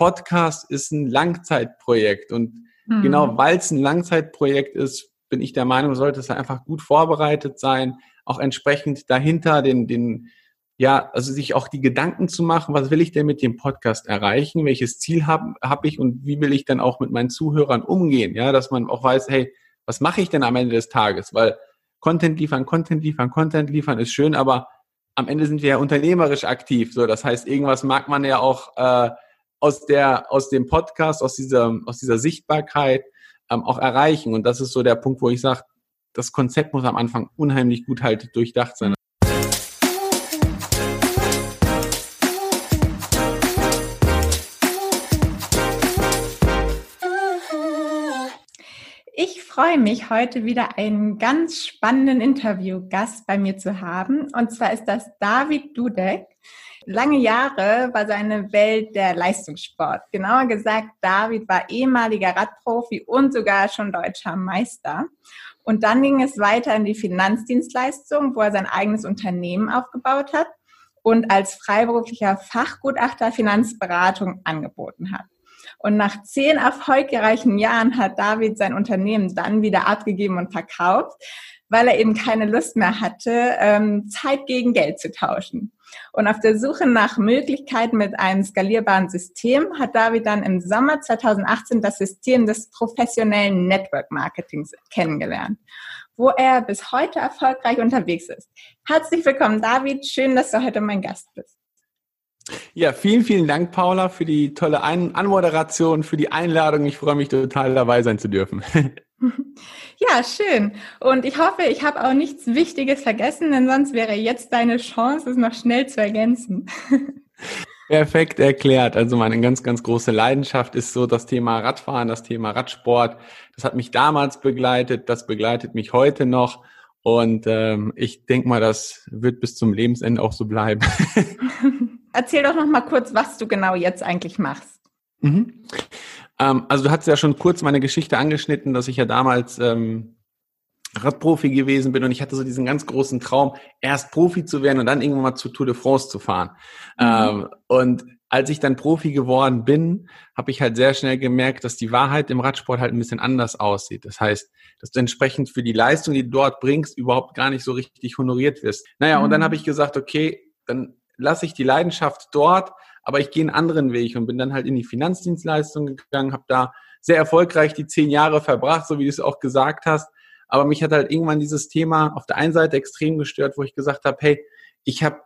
Podcast ist ein Langzeitprojekt und mhm. genau weil es ein Langzeitprojekt ist, bin ich der Meinung, sollte es einfach gut vorbereitet sein, auch entsprechend dahinter den, den, ja, also sich auch die Gedanken zu machen, was will ich denn mit dem Podcast erreichen, welches Ziel habe hab ich und wie will ich dann auch mit meinen Zuhörern umgehen, ja, dass man auch weiß, hey, was mache ich denn am Ende des Tages, weil Content liefern, Content liefern, Content liefern ist schön, aber am Ende sind wir ja unternehmerisch aktiv. So, das heißt, irgendwas mag man ja auch äh, aus der aus dem Podcast, aus dieser aus dieser Sichtbarkeit ähm, auch erreichen. Und das ist so der Punkt, wo ich sage, das Konzept muss am Anfang unheimlich gut halt durchdacht sein. Freue mich, heute wieder einen ganz spannenden Interviewgast bei mir zu haben. Und zwar ist das David Dudek. Lange Jahre war seine Welt der Leistungssport. Genauer gesagt, David war ehemaliger Radprofi und sogar schon deutscher Meister. Und dann ging es weiter in die Finanzdienstleistung, wo er sein eigenes Unternehmen aufgebaut hat und als freiberuflicher Fachgutachter Finanzberatung angeboten hat. Und nach zehn erfolgreichen Jahren hat David sein Unternehmen dann wieder abgegeben und verkauft, weil er eben keine Lust mehr hatte, ähm, Zeit gegen Geld zu tauschen. Und auf der Suche nach Möglichkeiten mit einem skalierbaren System hat David dann im Sommer 2018 das System des professionellen Network Marketings kennengelernt, wo er bis heute erfolgreich unterwegs ist. Herzlich willkommen, David. Schön, dass du heute mein Gast bist. Ja, vielen, vielen Dank, Paula, für die tolle Ein Anmoderation, für die Einladung. Ich freue mich total dabei sein zu dürfen. Ja, schön. Und ich hoffe, ich habe auch nichts Wichtiges vergessen, denn sonst wäre jetzt deine Chance, es noch schnell zu ergänzen. Perfekt erklärt. Also meine ganz, ganz große Leidenschaft ist so das Thema Radfahren, das Thema Radsport. Das hat mich damals begleitet, das begleitet mich heute noch. Und ähm, ich denke mal, das wird bis zum Lebensende auch so bleiben. Erzähl doch noch mal kurz, was du genau jetzt eigentlich machst. Mhm. Ähm, also du hast ja schon kurz meine Geschichte angeschnitten, dass ich ja damals ähm, Radprofi gewesen bin und ich hatte so diesen ganz großen Traum, erst Profi zu werden und dann irgendwann mal zu Tour de France zu fahren. Mhm. Ähm, und als ich dann Profi geworden bin, habe ich halt sehr schnell gemerkt, dass die Wahrheit im Radsport halt ein bisschen anders aussieht. Das heißt, dass du entsprechend für die Leistung, die du dort bringst, überhaupt gar nicht so richtig honoriert wirst. Naja, mhm. und dann mhm. habe ich gesagt, okay, dann lasse ich die Leidenschaft dort, aber ich gehe einen anderen Weg und bin dann halt in die Finanzdienstleistung gegangen, habe da sehr erfolgreich die zehn Jahre verbracht, so wie du es auch gesagt hast. Aber mich hat halt irgendwann dieses Thema auf der einen Seite extrem gestört, wo ich gesagt habe, hey, ich habe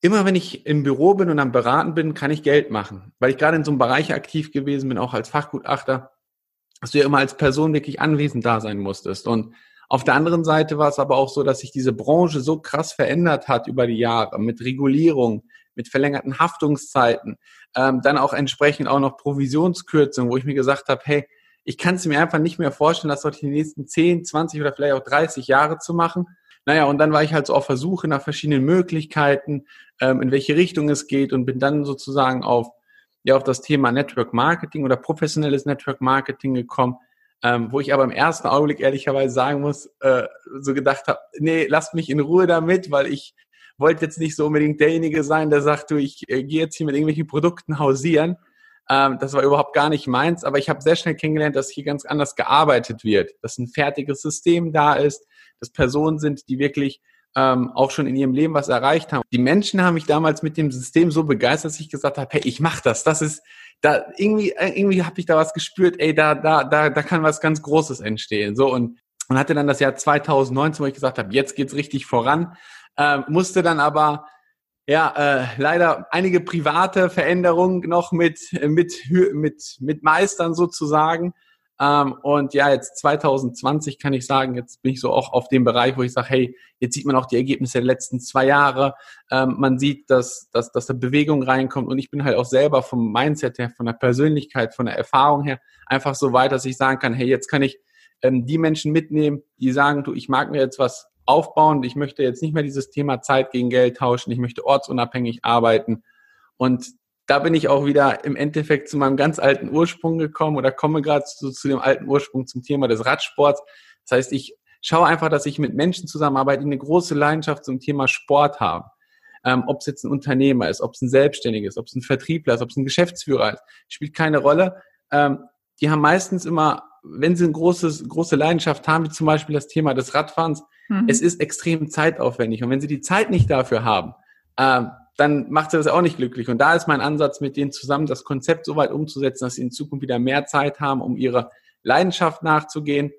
immer wenn ich im Büro bin und am Beraten bin, kann ich Geld machen, weil ich gerade in so einem Bereich aktiv gewesen bin, auch als Fachgutachter, dass du ja immer als Person wirklich anwesend da sein musstest. Und auf der anderen Seite war es aber auch so, dass sich diese Branche so krass verändert hat über die Jahre mit Regulierung, mit verlängerten Haftungszeiten, ähm, dann auch entsprechend auch noch Provisionskürzungen, wo ich mir gesagt habe, hey, ich kann es mir einfach nicht mehr vorstellen, das dort die nächsten 10, 20 oder vielleicht auch 30 Jahre zu machen. Naja, und dann war ich halt so auf Versuche nach verschiedenen Möglichkeiten, ähm, in welche Richtung es geht und bin dann sozusagen auf, ja, auf das Thema Network Marketing oder professionelles Network Marketing gekommen, ähm, wo ich aber im ersten Augenblick ehrlicherweise sagen muss, äh, so gedacht habe, nee, lasst mich in Ruhe damit, weil ich wollte jetzt nicht so unbedingt derjenige sein, der sagt, du, ich äh, gehe jetzt hier mit irgendwelchen Produkten hausieren. Ähm, das war überhaupt gar nicht meins, aber ich habe sehr schnell kennengelernt, dass hier ganz anders gearbeitet wird, dass ein fertiges System da ist, dass Personen sind, die wirklich ähm, auch schon in ihrem Leben was erreicht haben. Die Menschen haben mich damals mit dem System so begeistert, dass ich gesagt habe, hey, ich mach das. Das ist da irgendwie äh, irgendwie habe ich da was gespürt. Ey, da da da da kann was ganz Großes entstehen. So und und hatte dann das Jahr 2019, wo ich gesagt habe, jetzt geht's richtig voran. Ähm, musste dann aber ja äh, leider einige private Veränderungen noch mit mit mit mit meistern sozusagen ähm, und ja, jetzt 2020 kann ich sagen, jetzt bin ich so auch auf dem Bereich, wo ich sage, hey, jetzt sieht man auch die Ergebnisse der letzten zwei Jahre. Ähm, man sieht, dass, dass, dass da Bewegung reinkommt. Und ich bin halt auch selber vom Mindset her, von der Persönlichkeit, von der Erfahrung her einfach so weit, dass ich sagen kann, hey, jetzt kann ich ähm, die Menschen mitnehmen, die sagen, du, ich mag mir jetzt was aufbauen. Ich möchte jetzt nicht mehr dieses Thema Zeit gegen Geld tauschen. Ich möchte ortsunabhängig arbeiten. Und da bin ich auch wieder im Endeffekt zu meinem ganz alten Ursprung gekommen oder komme gerade zu, zu dem alten Ursprung zum Thema des Radsports. Das heißt, ich schaue einfach, dass ich mit Menschen zusammenarbeite, die eine große Leidenschaft zum Thema Sport haben. Ähm, ob es jetzt ein Unternehmer ist, ob es ein Selbstständiger ist, ob es ein Vertriebler ist, ob es ein Geschäftsführer ist, spielt keine Rolle. Ähm, die haben meistens immer, wenn sie eine große, große Leidenschaft haben, wie zum Beispiel das Thema des Radfahrens, mhm. es ist extrem zeitaufwendig. Und wenn sie die Zeit nicht dafür haben, ähm, dann macht sie das auch nicht glücklich. Und da ist mein Ansatz, mit denen zusammen das Konzept so weit umzusetzen, dass sie in Zukunft wieder mehr Zeit haben, um ihrer Leidenschaft nachzugehen.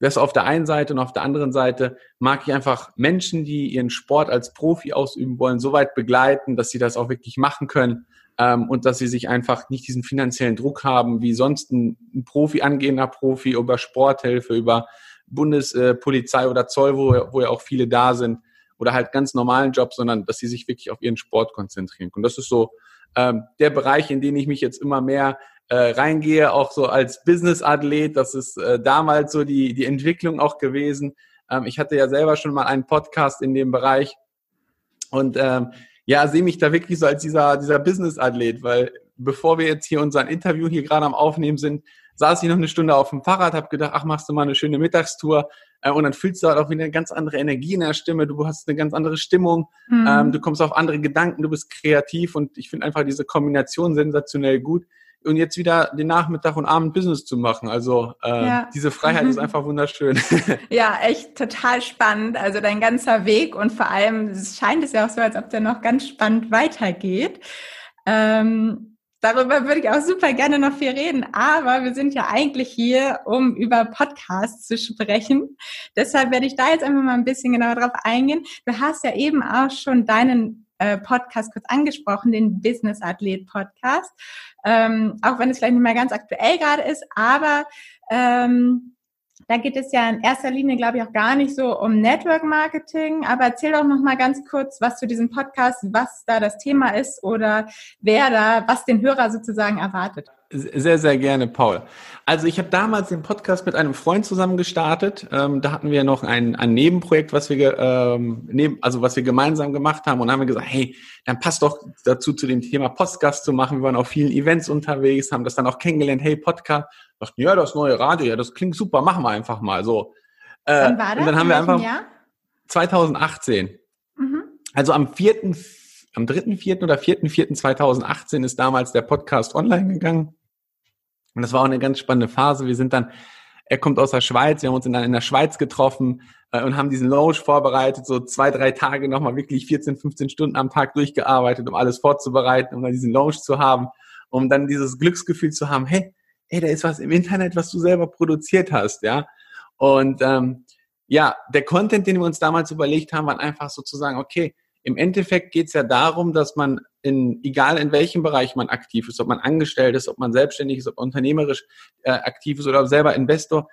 Das auf der einen Seite und auf der anderen Seite mag ich einfach Menschen, die ihren Sport als Profi ausüben wollen, so weit begleiten, dass sie das auch wirklich machen können ähm, und dass sie sich einfach nicht diesen finanziellen Druck haben, wie sonst ein, ein Profi, angehender Profi über Sporthilfe, über Bundespolizei oder Zoll, wo, wo ja auch viele da sind, oder halt ganz normalen Job, sondern dass sie sich wirklich auf ihren Sport konzentrieren. Und das ist so ähm, der Bereich, in den ich mich jetzt immer mehr äh, reingehe, auch so als Business-Athlet. Das ist äh, damals so die, die Entwicklung auch gewesen. Ähm, ich hatte ja selber schon mal einen Podcast in dem Bereich und ähm, ja, sehe mich da wirklich so als dieser, dieser Business-Athlet, weil bevor wir jetzt hier unser Interview hier gerade am Aufnehmen sind, saß ich noch eine Stunde auf dem Fahrrad, habe gedacht, ach, machst du mal eine schöne Mittagstour und dann fühlst du halt auch wieder eine ganz andere Energie in der Stimme, du hast eine ganz andere Stimmung, mhm. ähm, du kommst auf andere Gedanken, du bist kreativ und ich finde einfach diese Kombination sensationell gut. Und jetzt wieder den Nachmittag und Abend Business zu machen. Also äh, ja. diese Freiheit ist einfach wunderschön. Ja, echt total spannend. Also dein ganzer Weg und vor allem scheint es ja auch so, als ob der noch ganz spannend weitergeht. Ähm, Darüber würde ich auch super gerne noch viel reden, aber wir sind ja eigentlich hier, um über Podcasts zu sprechen. Deshalb werde ich da jetzt einfach mal ein bisschen genauer drauf eingehen. Du hast ja eben auch schon deinen äh, Podcast kurz angesprochen, den Business Athlet Podcast. Ähm, auch wenn es vielleicht nicht mehr ganz aktuell gerade ist, aber ähm, da geht es ja in erster Linie, glaube ich, auch gar nicht so um Network Marketing. Aber erzähl doch noch mal ganz kurz was zu diesem Podcast, was da das Thema ist oder wer da, was den Hörer sozusagen erwartet. Sehr, sehr gerne, Paul. Also ich habe damals den Podcast mit einem Freund zusammen gestartet. Ähm, da hatten wir noch ein, ein Nebenprojekt, was wir ähm, neben, also was wir gemeinsam gemacht haben und haben wir gesagt, hey, dann passt doch dazu zu dem Thema Podcast zu machen. Wir waren auf vielen Events unterwegs, haben das dann auch kennengelernt. Hey, Podcast, dachten, ja, das neue Radio, ja, das klingt super, machen wir einfach mal so. Äh, Wann war das? Und dann haben wir einfach Jahr? 2018. Mhm. Also am vierten, am dritten, vierten oder vierten, vierten 2018 ist damals der Podcast online gegangen. Und das war auch eine ganz spannende Phase. Wir sind dann, er kommt aus der Schweiz, wir haben uns dann in der Schweiz getroffen äh, und haben diesen Lounge vorbereitet, so zwei, drei Tage nochmal wirklich 14, 15 Stunden am Tag durchgearbeitet, um alles vorzubereiten, um dann diesen Lounge zu haben, um dann dieses Glücksgefühl zu haben, hey, hey, da ist was im Internet, was du selber produziert hast, ja. Und ähm, ja, der Content, den wir uns damals überlegt haben, war einfach sozusagen, okay, im Endeffekt geht es ja darum, dass man in, egal in welchem Bereich man aktiv ist, ob man angestellt ist, ob man selbstständig ist, ob man unternehmerisch äh, aktiv ist oder selber Investor,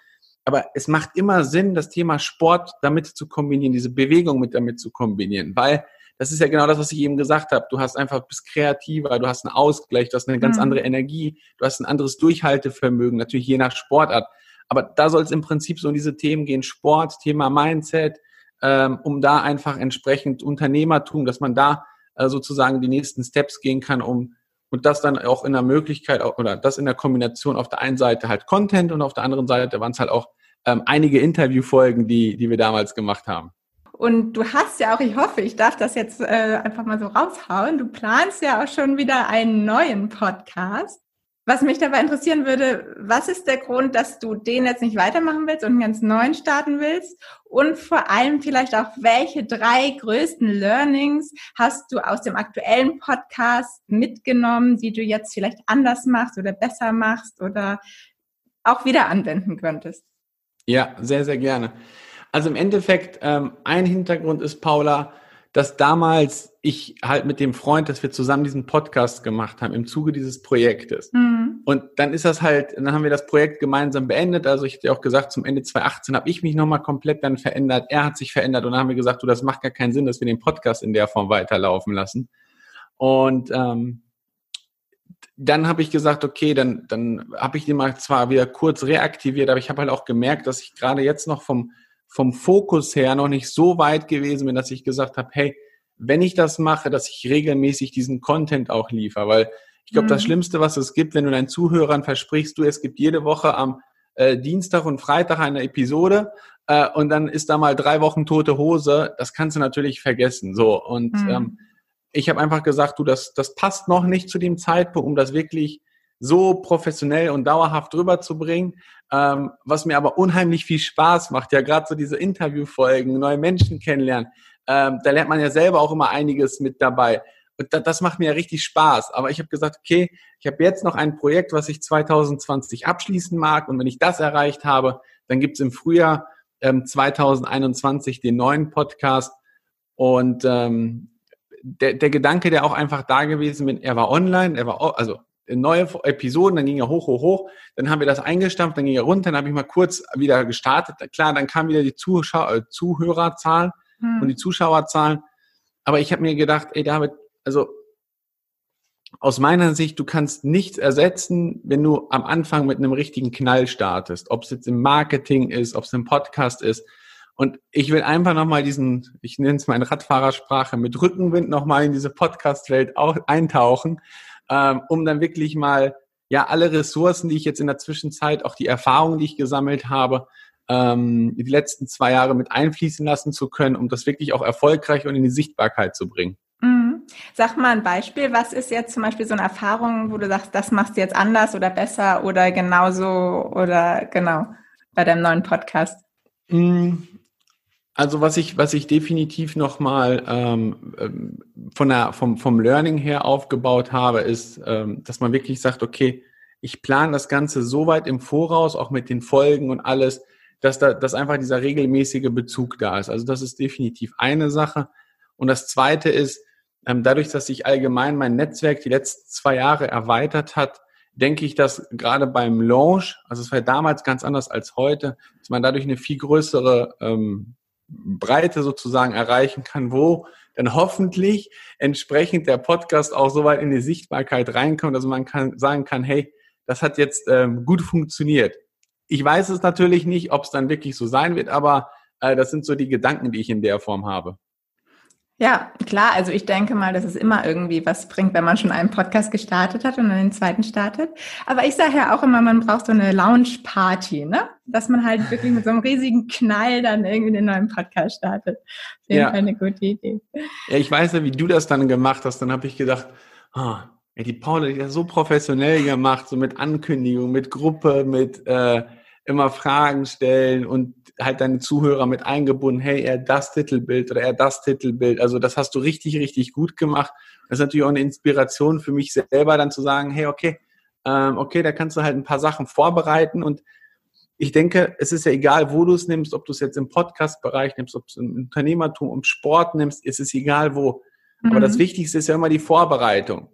aber es macht immer Sinn, das Thema Sport damit zu kombinieren, diese Bewegung mit damit zu kombinieren, weil das ist ja genau das, was ich eben gesagt habe. Du hast einfach, bist kreativer, du hast einen Ausgleich, du hast eine ganz mhm. andere Energie, du hast ein anderes Durchhaltevermögen, natürlich je nach Sportart. Aber da soll es im Prinzip so in diese Themen gehen, Sport, Thema Mindset, ähm, um da einfach entsprechend Unternehmertum, dass man da äh, sozusagen die nächsten Steps gehen kann, um und das dann auch in der Möglichkeit oder das in der Kombination auf der einen Seite halt Content und auf der anderen Seite waren es halt auch ähm, einige Interviewfolgen, die, die wir damals gemacht haben. Und du hast ja auch, ich hoffe, ich darf das jetzt äh, einfach mal so raushauen, du planst ja auch schon wieder einen neuen Podcast. Was mich dabei interessieren würde, was ist der Grund, dass du den jetzt nicht weitermachen willst und einen ganz neuen starten willst? Und vor allem vielleicht auch, welche drei größten Learnings hast du aus dem aktuellen Podcast mitgenommen, die du jetzt vielleicht anders machst oder besser machst oder auch wieder anwenden könntest? Ja, sehr, sehr gerne. Also im Endeffekt, ähm, ein Hintergrund ist, Paula, dass damals ich halt mit dem Freund, dass wir zusammen diesen Podcast gemacht haben im Zuge dieses Projektes. Mhm. Und dann ist das halt, dann haben wir das Projekt gemeinsam beendet. Also ich hatte auch gesagt, zum Ende 2018 habe ich mich nochmal komplett dann verändert. Er hat sich verändert und dann haben wir gesagt, du, das macht gar keinen Sinn, dass wir den Podcast in der Form weiterlaufen lassen. Und ähm, dann habe ich gesagt, okay, dann, dann habe ich den mal zwar wieder kurz reaktiviert, aber ich habe halt auch gemerkt, dass ich gerade jetzt noch vom vom Fokus her noch nicht so weit gewesen bin, dass ich gesagt habe, hey, wenn ich das mache, dass ich regelmäßig diesen Content auch liefere, weil ich glaube, mhm. das Schlimmste, was es gibt, wenn du deinen Zuhörern versprichst, du, es gibt jede Woche am äh, Dienstag und Freitag eine Episode äh, und dann ist da mal drei Wochen tote Hose, das kannst du natürlich vergessen. So und mhm. ähm, ich habe einfach gesagt, du, das, das passt noch nicht zu dem Zeitpunkt, um das wirklich so professionell und dauerhaft rüberzubringen, ähm, was mir aber unheimlich viel Spaß macht. Ja, gerade so diese Interviewfolgen, neue Menschen kennenlernen, ähm, da lernt man ja selber auch immer einiges mit dabei. Und das, das macht mir ja richtig Spaß. Aber ich habe gesagt, okay, ich habe jetzt noch ein Projekt, was ich 2020 abschließen mag. Und wenn ich das erreicht habe, dann gibt's im Frühjahr ähm, 2021 den neuen Podcast. Und ähm, der, der Gedanke, der auch einfach da gewesen bin, er war online, er war, also neue Episoden, dann ging er hoch, hoch, hoch, dann haben wir das eingestampft, dann ging er runter, dann habe ich mal kurz wieder gestartet. Klar, dann kam wieder die Zuschau äh, Zuhörerzahl hm. und die Zuschauerzahlen. Aber ich habe mir gedacht, ey David, also aus meiner Sicht, du kannst nichts ersetzen, wenn du am Anfang mit einem richtigen Knall startest. Ob es jetzt im Marketing ist, ob es im Podcast ist. Und ich will einfach nochmal diesen, ich nenne es mal in Radfahrersprache, mit Rückenwind nochmal in diese Podcast-Welt eintauchen, ähm, um dann wirklich mal ja alle Ressourcen, die ich jetzt in der Zwischenzeit, auch die Erfahrungen, die ich gesammelt habe, ähm, die letzten zwei Jahre mit einfließen lassen zu können, um das wirklich auch erfolgreich und in die Sichtbarkeit zu bringen. Mhm. Sag mal ein Beispiel. Was ist jetzt zum Beispiel so eine Erfahrung, wo du sagst, das machst du jetzt anders oder besser oder genauso oder genau bei deinem neuen Podcast? Mhm. Also was ich, was ich definitiv nochmal ähm, ähm, von der, vom, vom Learning her aufgebaut habe, ist, ähm, dass man wirklich sagt, okay, ich plane das Ganze so weit im Voraus, auch mit den Folgen und alles, dass da, dass einfach dieser regelmäßige Bezug da ist. Also das ist definitiv eine Sache. Und das zweite ist, ähm, dadurch, dass sich allgemein mein Netzwerk die letzten zwei Jahre erweitert hat, denke ich, dass gerade beim Launch, also es war damals ganz anders als heute, dass man dadurch eine viel größere ähm, Breite sozusagen erreichen kann, wo dann hoffentlich entsprechend der Podcast auch so weit in die Sichtbarkeit reinkommt, dass man kann, sagen kann, hey, das hat jetzt ähm, gut funktioniert. Ich weiß es natürlich nicht, ob es dann wirklich so sein wird, aber äh, das sind so die Gedanken, die ich in der Form habe. Ja, klar. Also ich denke mal, dass es immer irgendwie was bringt, wenn man schon einen Podcast gestartet hat und dann den zweiten startet. Aber ich sage ja auch immer, man braucht so eine Lounge-Party, ne? Dass man halt wirklich mit so einem riesigen Knall dann irgendwie den neuen Podcast startet. Auf jeden ja. Fall eine gute Idee. Ja, ich weiß ja, wie du das dann gemacht hast. Dann habe ich gedacht, oh, ja, die Paula, die hat so professionell gemacht, so mit Ankündigung, mit Gruppe, mit äh, immer Fragen stellen und halt deine Zuhörer mit eingebunden, hey, er das Titelbild oder er das Titelbild. Also das hast du richtig, richtig gut gemacht. Das ist natürlich auch eine Inspiration für mich selber, dann zu sagen, hey, okay, ähm, okay, da kannst du halt ein paar Sachen vorbereiten und ich denke, es ist ja egal, wo du es nimmst, ob du es jetzt im Podcast-Bereich nimmst, ob du es im Unternehmertum, im Sport nimmst, ist es egal wo. Mhm. Aber das Wichtigste ist ja immer die Vorbereitung.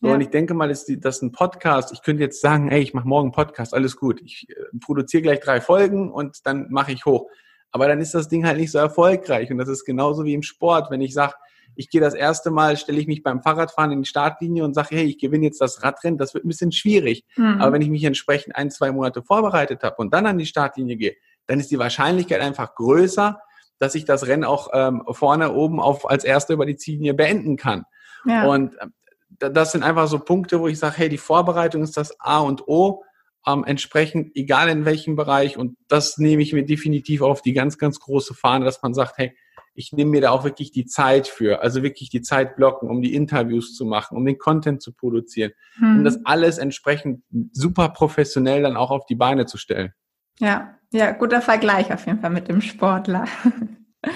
So, ja. Und ich denke mal, dass, die, dass ein Podcast, ich könnte jetzt sagen, ey, ich mache morgen einen Podcast, alles gut. Ich äh, produziere gleich drei Folgen und dann mache ich hoch. Aber dann ist das Ding halt nicht so erfolgreich. Und das ist genauso wie im Sport. Wenn ich sage, ich gehe das erste Mal, stelle ich mich beim Fahrradfahren in die Startlinie und sage, hey, ich gewinne jetzt das Radrennen, das wird ein bisschen schwierig. Mhm. Aber wenn ich mich entsprechend ein, zwei Monate vorbereitet habe und dann an die Startlinie gehe, dann ist die Wahrscheinlichkeit einfach größer, dass ich das Rennen auch ähm, vorne oben auf als Erster über die Ziellinie beenden kann. Ja. Und ähm, das sind einfach so Punkte, wo ich sage, hey, die Vorbereitung ist das A und O. Ähm, entsprechend, egal in welchem Bereich. Und das nehme ich mir definitiv auf die ganz, ganz große Fahne, dass man sagt, hey, ich nehme mir da auch wirklich die Zeit für, also wirklich die Zeit blocken, um die Interviews zu machen, um den Content zu produzieren, hm. um das alles entsprechend super professionell dann auch auf die Beine zu stellen. Ja, ja, guter Vergleich auf jeden Fall mit dem Sportler.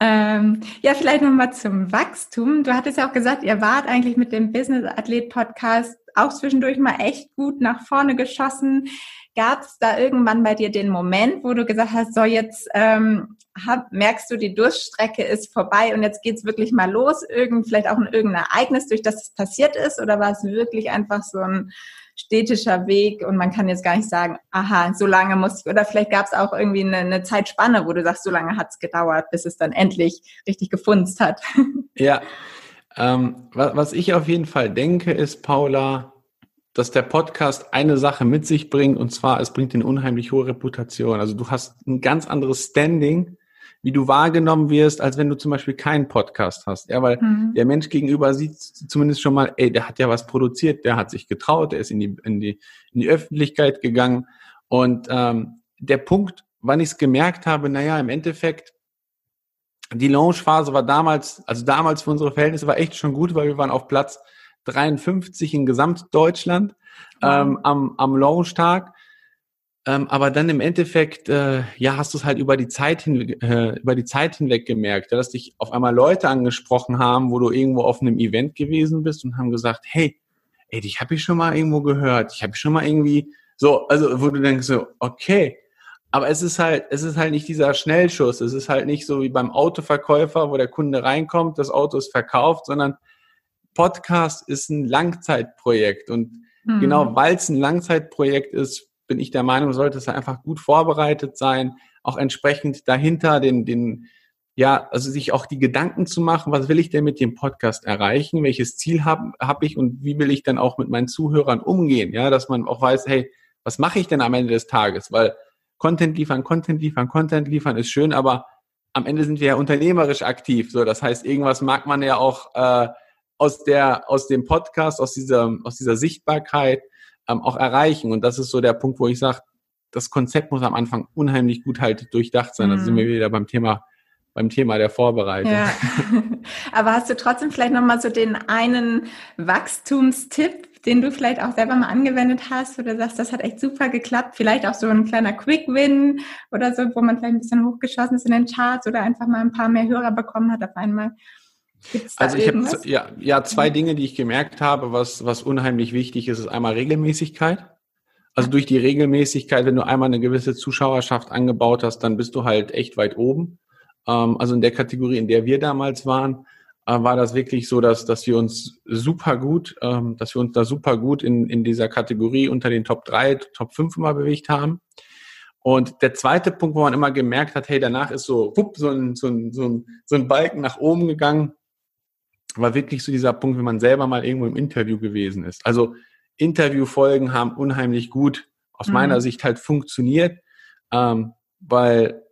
Ähm, ja, vielleicht nochmal zum Wachstum. Du hattest ja auch gesagt, ihr wart eigentlich mit dem Business Athlet Podcast auch zwischendurch mal echt gut nach vorne geschossen. Gab es da irgendwann bei dir den Moment, wo du gesagt hast, so jetzt ähm, hab, merkst du, die Durststrecke ist vorbei und jetzt geht's wirklich mal los? Irgend, vielleicht auch ein irgendein Ereignis, durch das es passiert ist? Oder war es wirklich einfach so ein stetischer Weg und man kann jetzt gar nicht sagen, aha, so lange muss ich, oder vielleicht gab es auch irgendwie eine, eine, Zeitspanne, wo du sagst, so lange hat es gedauert, bis es dann endlich richtig gefunzt hat. Ja, ähm, was, was ich auf jeden Fall denke, ist, Paula, dass der Podcast eine Sache mit sich bringt, und zwar, es bringt eine unheimlich hohe Reputation. Also du hast ein ganz anderes Standing wie du wahrgenommen wirst, als wenn du zum Beispiel keinen Podcast hast. Ja, weil mhm. der Mensch gegenüber sieht zumindest schon mal, ey, der hat ja was produziert, der hat sich getraut, der ist in die, in die, in die Öffentlichkeit gegangen. Und ähm, der Punkt, wann ich es gemerkt habe, naja, im Endeffekt, die Launchphase war damals, also damals für unsere Verhältnisse war echt schon gut, weil wir waren auf Platz 53 in Gesamtdeutschland ähm, am, am Launchtag. Ähm, aber dann im Endeffekt, äh, ja, hast du es halt über die Zeit hin, äh, über die Zeit hinweg gemerkt, ja, dass dich auf einmal Leute angesprochen haben, wo du irgendwo auf einem Event gewesen bist und haben gesagt, hey, ey, dich habe ich schon mal irgendwo gehört, ich habe schon mal irgendwie so, also wo du denkst so, okay, aber es ist halt, es ist halt nicht dieser Schnellschuss. Es ist halt nicht so wie beim Autoverkäufer, wo der Kunde reinkommt, das Auto ist verkauft, sondern Podcast ist ein Langzeitprojekt. Und mhm. genau weil es ein Langzeitprojekt ist, bin ich der Meinung, sollte es einfach gut vorbereitet sein, auch entsprechend dahinter den, den, ja, also sich auch die Gedanken zu machen, was will ich denn mit dem Podcast erreichen, welches Ziel habe hab ich? Und wie will ich dann auch mit meinen Zuhörern umgehen, ja, dass man auch weiß, hey, was mache ich denn am Ende des Tages, weil Content liefern, Content liefern, Content liefern ist schön, aber am Ende sind wir ja unternehmerisch aktiv. So, das heißt, irgendwas mag man ja auch äh, aus der aus dem Podcast, aus dieser aus dieser Sichtbarkeit ähm, auch erreichen. Und das ist so der Punkt, wo ich sage, das Konzept muss am Anfang unheimlich gut halt durchdacht sein. Mhm. Da sind wir wieder beim Thema beim Thema der Vorbereitung. Ja. Aber hast du trotzdem vielleicht nochmal so den einen Wachstumstipp, den du vielleicht auch selber mal angewendet hast, wo du sagst, das hat echt super geklappt? Vielleicht auch so ein kleiner Quick-Win oder so, wo man vielleicht ein bisschen hochgeschossen ist in den Charts oder einfach mal ein paar mehr Hörer bekommen hat auf einmal. Also ich habe ja, ja zwei Dinge, die ich gemerkt habe, was, was unheimlich wichtig ist, ist einmal Regelmäßigkeit. Also durch die Regelmäßigkeit, wenn du einmal eine gewisse Zuschauerschaft angebaut hast, dann bist du halt echt weit oben. Ähm, also in der Kategorie, in der wir damals waren, äh, war das wirklich so, dass, dass wir uns super gut, ähm, dass wir uns da super gut in, in dieser Kategorie unter den Top 3, Top 5 immer bewegt haben. Und der zweite Punkt, wo man immer gemerkt hat, hey, danach ist so, wupp, so ein, so ein, so ein, so ein Balken nach oben gegangen, war wirklich so dieser Punkt, wenn man selber mal irgendwo im Interview gewesen ist. Also Interviewfolgen haben unheimlich gut aus mhm. meiner Sicht halt funktioniert, ähm, weil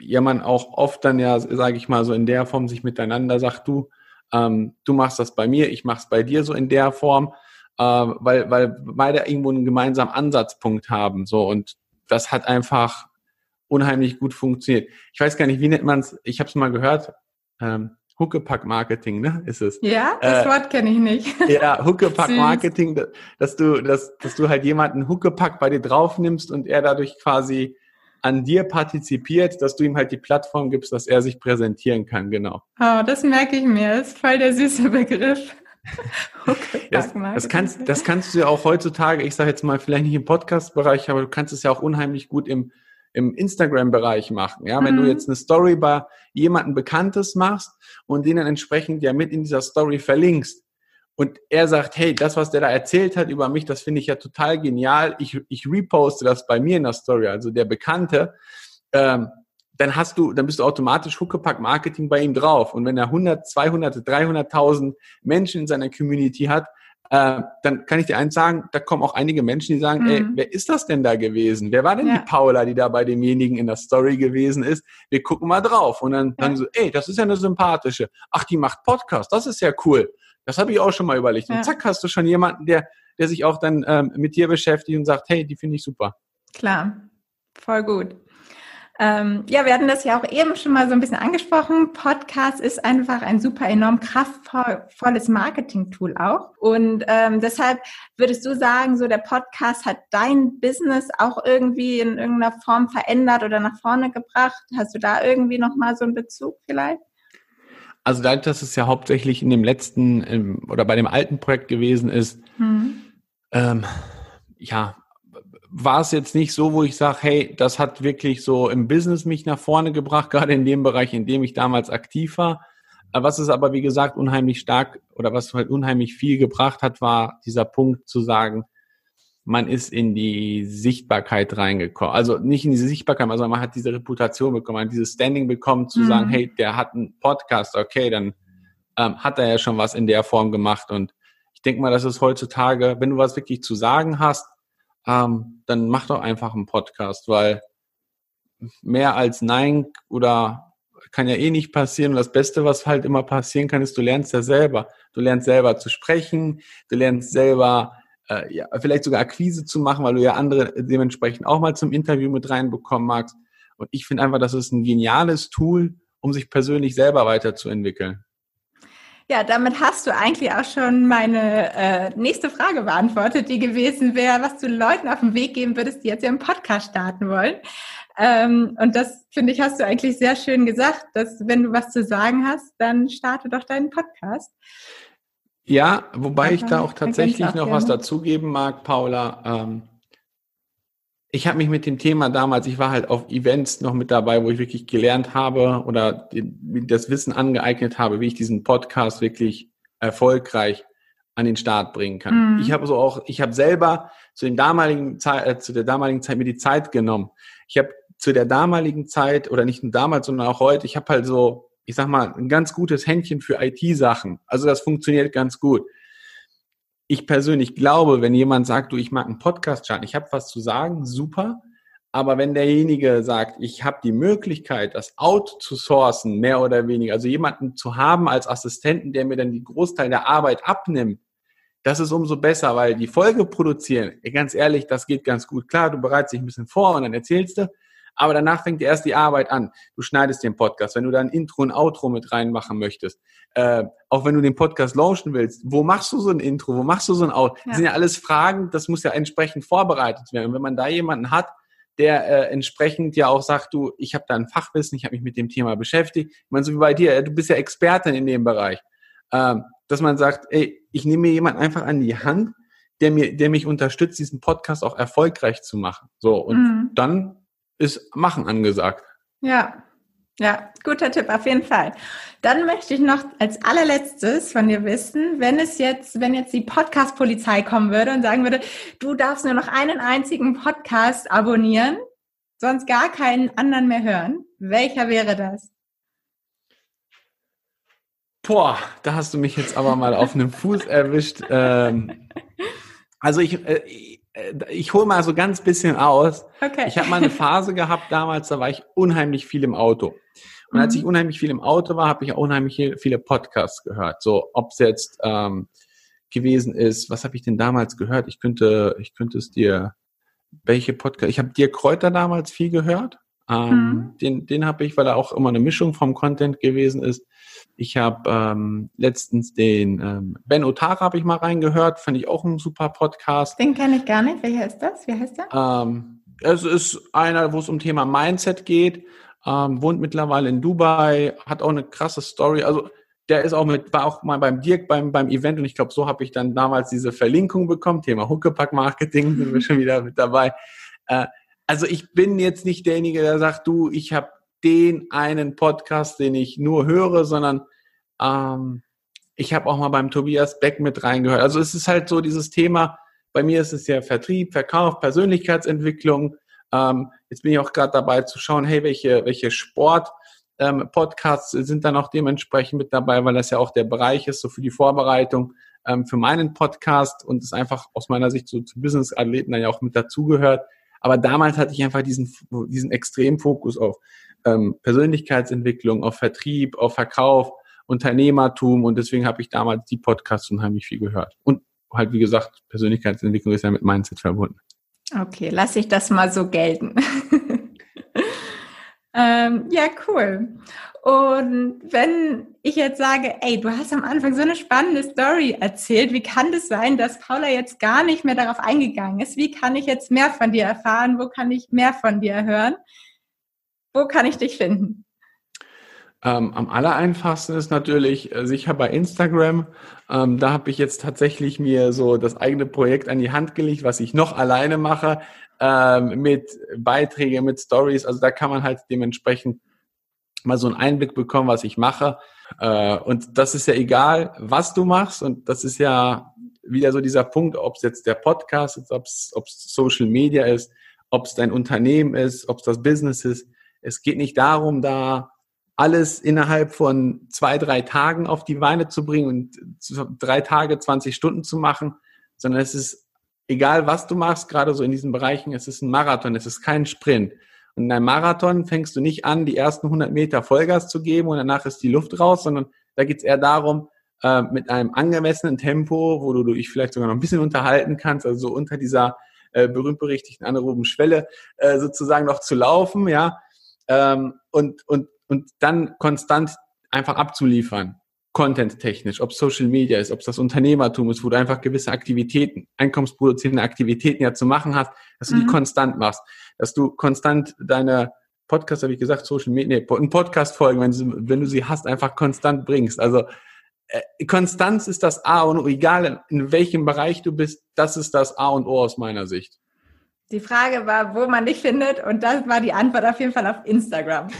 ja man auch oft dann ja, sage ich mal, so in der Form sich miteinander sagt, du, ähm, du machst das bei mir, ich mach's bei dir so in der Form, äh, weil, weil beide irgendwo einen gemeinsamen Ansatzpunkt haben. So und das hat einfach unheimlich gut funktioniert. Ich weiß gar nicht, wie nennt man es, ich habe es mal gehört, ähm, Huckepack-Marketing, ne? Ist es? Ja, das äh, Wort kenne ich nicht. Ja, Huckepack-Marketing, dass du, dass, dass du halt jemanden Huckepack bei dir drauf nimmst und er dadurch quasi an dir partizipiert, dass du ihm halt die Plattform gibst, dass er sich präsentieren kann, genau. Oh, das merke ich mir, das ist voll der süße Begriff. okay, das, das, kannst, das kannst du ja auch heutzutage, ich sage jetzt mal vielleicht nicht im Podcast-Bereich, aber du kannst es ja auch unheimlich gut im, im Instagram-Bereich machen. Ja, wenn mhm. du jetzt eine Story bei jemandem Bekanntes machst und den dann entsprechend ja mit in dieser Story verlinkst, und er sagt, hey, das, was der da erzählt hat über mich, das finde ich ja total genial. Ich, ich reposte das bei mir in der Story, also der Bekannte. Ähm, dann hast du, dann bist du automatisch Huckepack Marketing bei ihm drauf. Und wenn er 100, 200, 300.000 Menschen in seiner Community hat, äh, dann kann ich dir eins sagen, da kommen auch einige Menschen, die sagen, mhm. ey, wer ist das denn da gewesen? Wer war denn ja. die Paula, die da bei demjenigen in der Story gewesen ist? Wir gucken mal drauf. Und dann ja. sagen so, ey, das ist ja eine sympathische. Ach, die macht Podcast, das ist ja cool. Das habe ich auch schon mal überlegt. Ja. Und zack, hast du schon jemanden, der, der sich auch dann ähm, mit dir beschäftigt und sagt, hey, die finde ich super. Klar, voll gut. Ähm, ja, wir hatten das ja auch eben schon mal so ein bisschen angesprochen. Podcast ist einfach ein super enorm kraftvolles Marketing-Tool auch. Und ähm, deshalb würdest du sagen, so der Podcast hat dein Business auch irgendwie in irgendeiner Form verändert oder nach vorne gebracht? Hast du da irgendwie nochmal so einen Bezug vielleicht? Also dadurch, dass es ja hauptsächlich in dem letzten oder bei dem alten Projekt gewesen ist, mhm. ähm, ja, war es jetzt nicht so, wo ich sage, hey, das hat wirklich so im Business mich nach vorne gebracht, gerade in dem Bereich, in dem ich damals aktiv war. Was es aber, wie gesagt, unheimlich stark oder was halt unheimlich viel gebracht hat, war dieser Punkt zu sagen, man ist in die Sichtbarkeit reingekommen. Also nicht in diese Sichtbarkeit, also man hat diese Reputation bekommen, man hat dieses Standing bekommen, zu mhm. sagen, hey, der hat einen Podcast, okay, dann ähm, hat er ja schon was in der Form gemacht. Und ich denke mal, das ist heutzutage, wenn du was wirklich zu sagen hast, ähm, dann mach doch einfach einen Podcast, weil mehr als Nein oder kann ja eh nicht passieren. Und das Beste, was halt immer passieren kann, ist, du lernst ja selber. Du lernst selber zu sprechen, du lernst selber äh, ja, vielleicht sogar Akquise zu machen, weil du ja andere dementsprechend auch mal zum Interview mit reinbekommen magst. Und ich finde einfach, das ist ein geniales Tool, um sich persönlich selber weiterzuentwickeln. Ja, damit hast du eigentlich auch schon meine äh, nächste Frage beantwortet, die gewesen wäre, was du Leuten auf den Weg geben würdest, die jetzt ihren Podcast starten wollen. Ähm, und das, finde ich, hast du eigentlich sehr schön gesagt, dass wenn du was zu sagen hast, dann starte doch deinen Podcast. Ja, wobei ich da auch tatsächlich auch noch gerne. was dazugeben mag, Paula. Ähm, ich habe mich mit dem Thema damals, ich war halt auf Events noch mit dabei, wo ich wirklich gelernt habe oder das Wissen angeeignet habe, wie ich diesen Podcast wirklich erfolgreich an den Start bringen kann. Mhm. Ich habe so auch, ich habe selber zu den damaligen Zeit, äh, zu der damaligen Zeit mir die Zeit genommen. Ich habe zu der damaligen Zeit oder nicht nur damals, sondern auch heute, ich habe halt so, ich sag mal, ein ganz gutes Händchen für IT-Sachen. Also das funktioniert ganz gut ich persönlich glaube, wenn jemand sagt, du, ich mag einen Podcast starten, ich habe was zu sagen, super. Aber wenn derjenige sagt, ich habe die Möglichkeit, das out zu sourcen, mehr oder weniger, also jemanden zu haben als Assistenten, der mir dann die Großteil der Arbeit abnimmt, das ist umso besser, weil die Folge produzieren, ganz ehrlich, das geht ganz gut. Klar, du bereitest dich ein bisschen vor und dann erzählst du, aber danach fängt erst die Arbeit an. Du schneidest den Podcast, wenn du da ein Intro und Outro mit reinmachen möchtest. Äh, auch wenn du den Podcast launchen willst, wo machst du so ein Intro, wo machst du so ein Outro? Ja. Das sind ja alles Fragen, das muss ja entsprechend vorbereitet werden. Und wenn man da jemanden hat, der äh, entsprechend ja auch sagt, du, ich habe da ein Fachwissen, ich habe mich mit dem Thema beschäftigt. Ich meine, so wie bei dir, du bist ja Expertin in dem Bereich. Ähm, dass man sagt, ey, ich nehme mir jemanden einfach an die Hand, der mir, der mich unterstützt, diesen Podcast auch erfolgreich zu machen. So, und mhm. dann ist Machen angesagt. Ja, ja, guter Tipp, auf jeden Fall. Dann möchte ich noch als allerletztes von dir wissen, wenn es jetzt, wenn jetzt die Podcast-Polizei kommen würde und sagen würde, du darfst nur noch einen einzigen Podcast abonnieren, sonst gar keinen anderen mehr hören, welcher wäre das? Boah, da hast du mich jetzt aber mal auf einem Fuß erwischt. Ähm, also ich, äh, ich hole mal so ganz bisschen aus. Okay. Ich habe mal eine Phase gehabt damals, da war ich unheimlich viel im Auto. Und als ich mhm. unheimlich viel im Auto war, habe ich auch unheimlich viele Podcasts gehört. So, ob es jetzt ähm, gewesen ist, was habe ich denn damals gehört? Ich könnte, ich könnte es dir, welche Podcast? Ich habe dir Kräuter damals viel gehört. Ähm, mhm. Den, den habe ich, weil er auch immer eine Mischung vom Content gewesen ist. Ich habe ähm, letztens den ähm, Ben Otara habe ich mal reingehört, fand ich auch ein super Podcast. Den kenne ich gar nicht. Welcher ist das? Wie heißt der? Ähm, es ist einer, wo es um Thema Mindset geht. Ähm, wohnt mittlerweile in Dubai, hat auch eine krasse Story. Also der ist auch mit, war auch mal beim Dirk beim, beim Event und ich glaube, so habe ich dann damals diese Verlinkung bekommen. Thema Huckepack-Marketing sind wir schon wieder mit dabei. Äh, also ich bin jetzt nicht derjenige, der sagt, du, ich habe den einen Podcast, den ich nur höre, sondern ähm, ich habe auch mal beim Tobias Beck mit reingehört. Also es ist halt so dieses Thema, bei mir ist es ja Vertrieb, Verkauf, Persönlichkeitsentwicklung. Ähm, jetzt bin ich auch gerade dabei zu schauen, hey, welche, welche Sport ähm, Podcasts sind dann auch dementsprechend mit dabei, weil das ja auch der Bereich ist, so für die Vorbereitung ähm, für meinen Podcast und es einfach aus meiner Sicht so zu Business-Athleten dann ja auch mit dazugehört. Aber damals hatte ich einfach diesen, diesen extremen Fokus auf ähm, Persönlichkeitsentwicklung, auf Vertrieb, auf Verkauf, Unternehmertum und deswegen habe ich damals die Podcasts unheimlich viel gehört. Und halt, wie gesagt, Persönlichkeitsentwicklung ist ja mit Mindset verbunden. Okay, lasse ich das mal so gelten. Ähm, ja, cool. Und wenn ich jetzt sage, ey, du hast am Anfang so eine spannende Story erzählt, wie kann das sein, dass Paula jetzt gar nicht mehr darauf eingegangen ist? Wie kann ich jetzt mehr von dir erfahren? Wo kann ich mehr von dir hören? Wo kann ich dich finden? Ähm, am allereinfachsten ist natürlich äh, sicher bei Instagram. Ähm, da habe ich jetzt tatsächlich mir so das eigene Projekt an die Hand gelegt, was ich noch alleine mache, ähm, mit Beiträgen, mit Stories. Also da kann man halt dementsprechend mal so einen Einblick bekommen, was ich mache. Äh, und das ist ja egal, was du machst. Und das ist ja wieder so dieser Punkt, ob es jetzt der Podcast ist, ob es Social Media ist, ob es dein Unternehmen ist, ob es das Business ist. Es geht nicht darum, da alles innerhalb von zwei, drei Tagen auf die Beine zu bringen und drei Tage, 20 Stunden zu machen, sondern es ist egal, was du machst, gerade so in diesen Bereichen, es ist ein Marathon, es ist kein Sprint. Und in einem Marathon fängst du nicht an, die ersten 100 Meter Vollgas zu geben und danach ist die Luft raus, sondern da geht es eher darum, äh, mit einem angemessenen Tempo, wo du dich vielleicht sogar noch ein bisschen unterhalten kannst, also so unter dieser äh, berühmt-berichtigten anaeroben Schwelle äh, sozusagen noch zu laufen, ja, ähm, und, und und dann konstant einfach abzuliefern, content-technisch, ob Social Media ist, ob es das Unternehmertum ist, wo du einfach gewisse Aktivitäten, einkommensproduzierende Aktivitäten ja zu machen hast, dass du mhm. die konstant machst, dass du konstant deine Podcast, habe ich gesagt, Social Media, nee, Podcast-Folgen, wenn, wenn du sie hast, einfach konstant bringst. Also äh, Konstanz ist das A und O, egal in welchem Bereich du bist, das ist das A und O aus meiner Sicht. Die Frage war, wo man dich findet und das war die Antwort auf jeden Fall auf Instagram.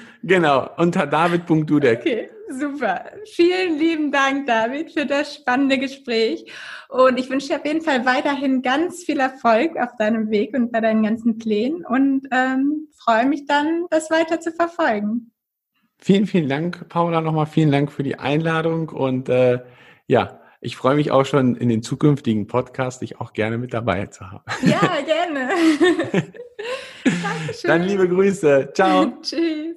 genau, unter david.dudek. Okay, super. Vielen lieben Dank, David, für das spannende Gespräch. Und ich wünsche dir auf jeden Fall weiterhin ganz viel Erfolg auf deinem Weg und bei deinen ganzen Plänen und ähm, freue mich dann, das weiter zu verfolgen. Vielen, vielen Dank, Paula, nochmal vielen Dank für die Einladung und äh, ja, ich freue mich auch schon in den zukünftigen Podcast, dich auch gerne mit dabei zu haben. Ja, gerne. Dankeschön. Dann liebe Grüße. Ciao. Tschüss.